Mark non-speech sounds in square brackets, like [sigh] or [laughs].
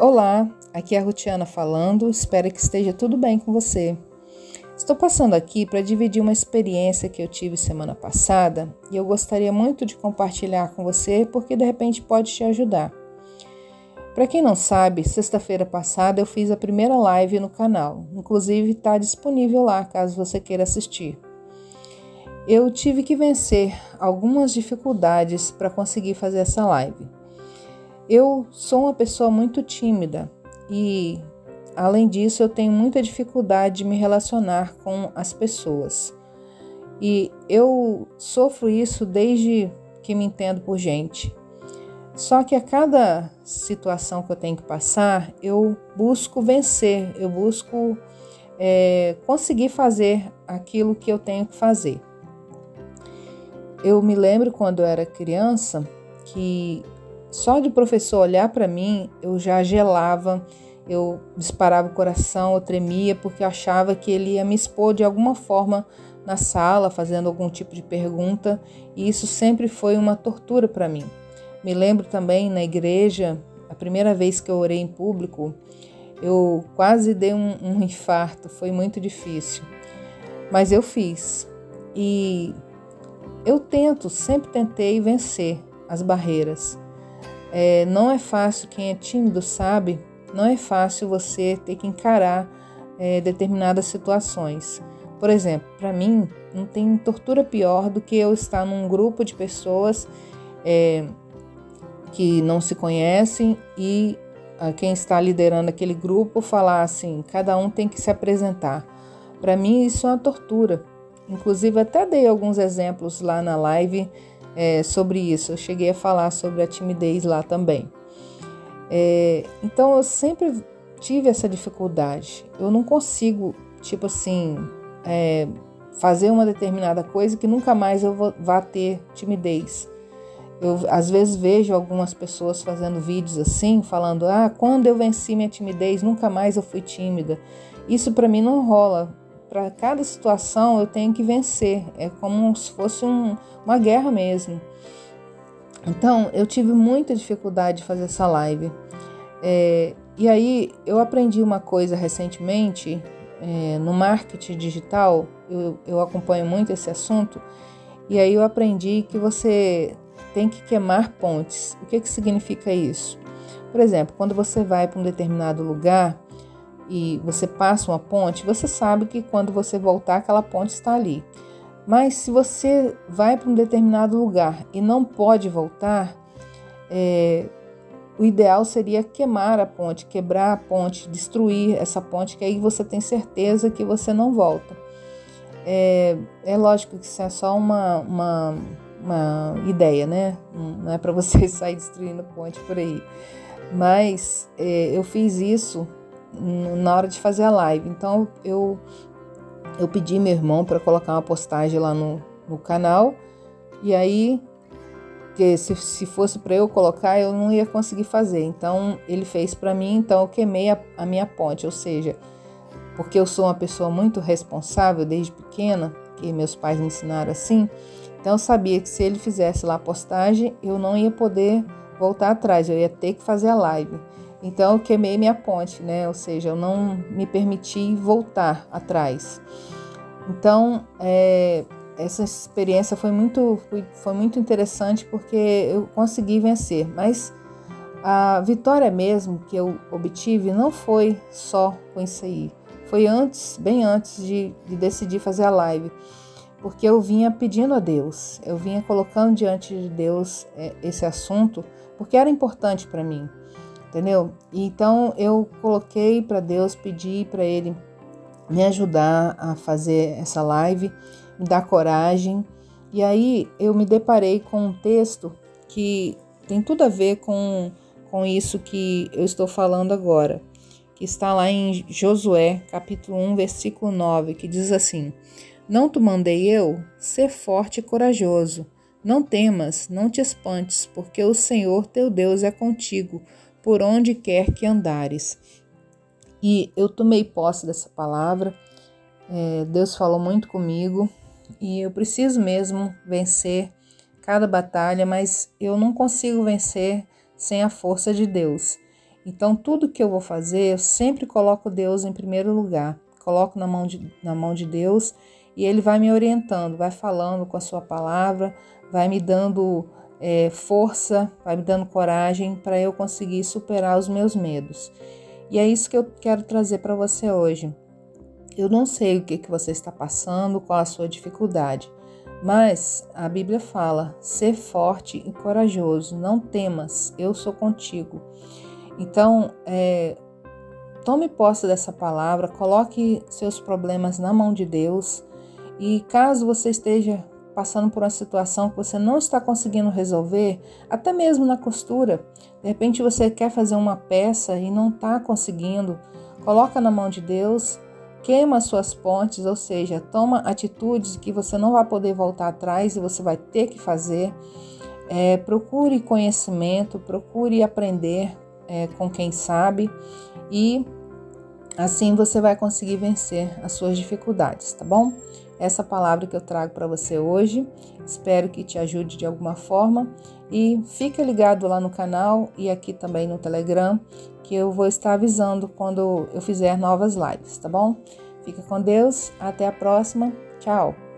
Olá, aqui é a Rutiana falando, espero que esteja tudo bem com você. Estou passando aqui para dividir uma experiência que eu tive semana passada e eu gostaria muito de compartilhar com você porque de repente pode te ajudar. Para quem não sabe, sexta-feira passada eu fiz a primeira live no canal, inclusive está disponível lá caso você queira assistir. Eu tive que vencer algumas dificuldades para conseguir fazer essa live. Eu sou uma pessoa muito tímida e, além disso, eu tenho muita dificuldade de me relacionar com as pessoas. E eu sofro isso desde que me entendo por gente. Só que a cada situação que eu tenho que passar, eu busco vencer, eu busco é, conseguir fazer aquilo que eu tenho que fazer. Eu me lembro quando eu era criança que só de professor olhar para mim, eu já gelava, eu disparava o coração, eu tremia porque eu achava que ele ia me expor de alguma forma na sala, fazendo algum tipo de pergunta, e isso sempre foi uma tortura para mim. Me lembro também na igreja, a primeira vez que eu orei em público, eu quase dei um, um infarto, foi muito difícil, mas eu fiz. E eu tento, sempre tentei vencer as barreiras. É, não é fácil, quem é tímido sabe, não é fácil você ter que encarar é, determinadas situações. Por exemplo, para mim, não tem tortura pior do que eu estar num grupo de pessoas é, que não se conhecem e a quem está liderando aquele grupo falar assim: cada um tem que se apresentar. Para mim, isso é uma tortura. Inclusive, até dei alguns exemplos lá na live é, sobre isso. Eu cheguei a falar sobre a timidez lá também. É, então eu sempre tive essa dificuldade. Eu não consigo, tipo assim, é, fazer uma determinada coisa que nunca mais eu vou, vá ter timidez. Eu às vezes vejo algumas pessoas fazendo vídeos assim, falando: "Ah, quando eu venci minha timidez, nunca mais eu fui tímida". Isso para mim não rola para cada situação eu tenho que vencer. É como se fosse um, uma guerra mesmo. Então eu tive muita dificuldade de fazer essa live. É, e aí eu aprendi uma coisa recentemente é, no marketing digital. Eu, eu acompanho muito esse assunto. E aí eu aprendi que você tem que queimar pontes. O que, que significa isso? Por exemplo, quando você vai para um determinado lugar, e você passa uma ponte, você sabe que quando você voltar, aquela ponte está ali. Mas se você vai para um determinado lugar e não pode voltar, é, o ideal seria queimar a ponte, quebrar a ponte, destruir essa ponte, que aí você tem certeza que você não volta. É, é lógico que isso é só uma, uma, uma ideia, né? Não é para você [laughs] sair destruindo ponte por aí. Mas é, eu fiz isso na hora de fazer a live. Então eu eu pedi meu irmão para colocar uma postagem lá no, no canal e aí que se, se fosse para eu colocar eu não ia conseguir fazer. Então ele fez para mim, então eu queimei a, a minha ponte, ou seja, porque eu sou uma pessoa muito responsável desde pequena, que meus pais me ensinaram assim. Então eu sabia que se ele fizesse lá a postagem, eu não ia poder voltar atrás, eu ia ter que fazer a live. Então eu queimei minha ponte, né? Ou seja, eu não me permiti voltar atrás. Então é, essa experiência foi muito, foi muito interessante porque eu consegui vencer. Mas a vitória mesmo que eu obtive não foi só com isso aí. Foi antes, bem antes de, de decidir fazer a live. Porque eu vinha pedindo a Deus, eu vinha colocando diante de Deus é, esse assunto, porque era importante para mim entendeu? Então eu coloquei para Deus, pedi para Ele me ajudar a fazer essa live, me dar coragem. E aí eu me deparei com um texto que tem tudo a ver com, com isso que eu estou falando agora, que está lá em Josué, capítulo 1, versículo 9, que diz assim: Não te mandei eu ser forte e corajoso. Não temas, não te espantes, porque o Senhor teu Deus é contigo por onde quer que andares. E eu tomei posse dessa palavra, é, Deus falou muito comigo e eu preciso mesmo vencer cada batalha, mas eu não consigo vencer sem a força de Deus. Então, tudo que eu vou fazer, eu sempre coloco Deus em primeiro lugar. Coloco na mão de, na mão de Deus e Ele vai me orientando, vai falando com a Sua palavra, vai me dando é, força, vai me dando coragem para eu conseguir superar os meus medos. E é isso que eu quero trazer para você hoje. Eu não sei o que, que você está passando, qual a sua dificuldade, mas a Bíblia fala: ser forte e corajoso, não temas, eu sou contigo. Então, é, tome posse dessa palavra, coloque seus problemas na mão de Deus e caso você esteja passando por uma situação que você não está conseguindo resolver, até mesmo na costura, de repente você quer fazer uma peça e não está conseguindo, coloca na mão de Deus, queima suas pontes, ou seja, toma atitudes que você não vai poder voltar atrás e você vai ter que fazer. É, procure conhecimento, procure aprender é, com quem sabe e assim você vai conseguir vencer as suas dificuldades, tá bom? Essa palavra que eu trago para você hoje. Espero que te ajude de alguma forma e fica ligado lá no canal e aqui também no Telegram, que eu vou estar avisando quando eu fizer novas lives, tá bom? Fica com Deus, até a próxima. Tchau.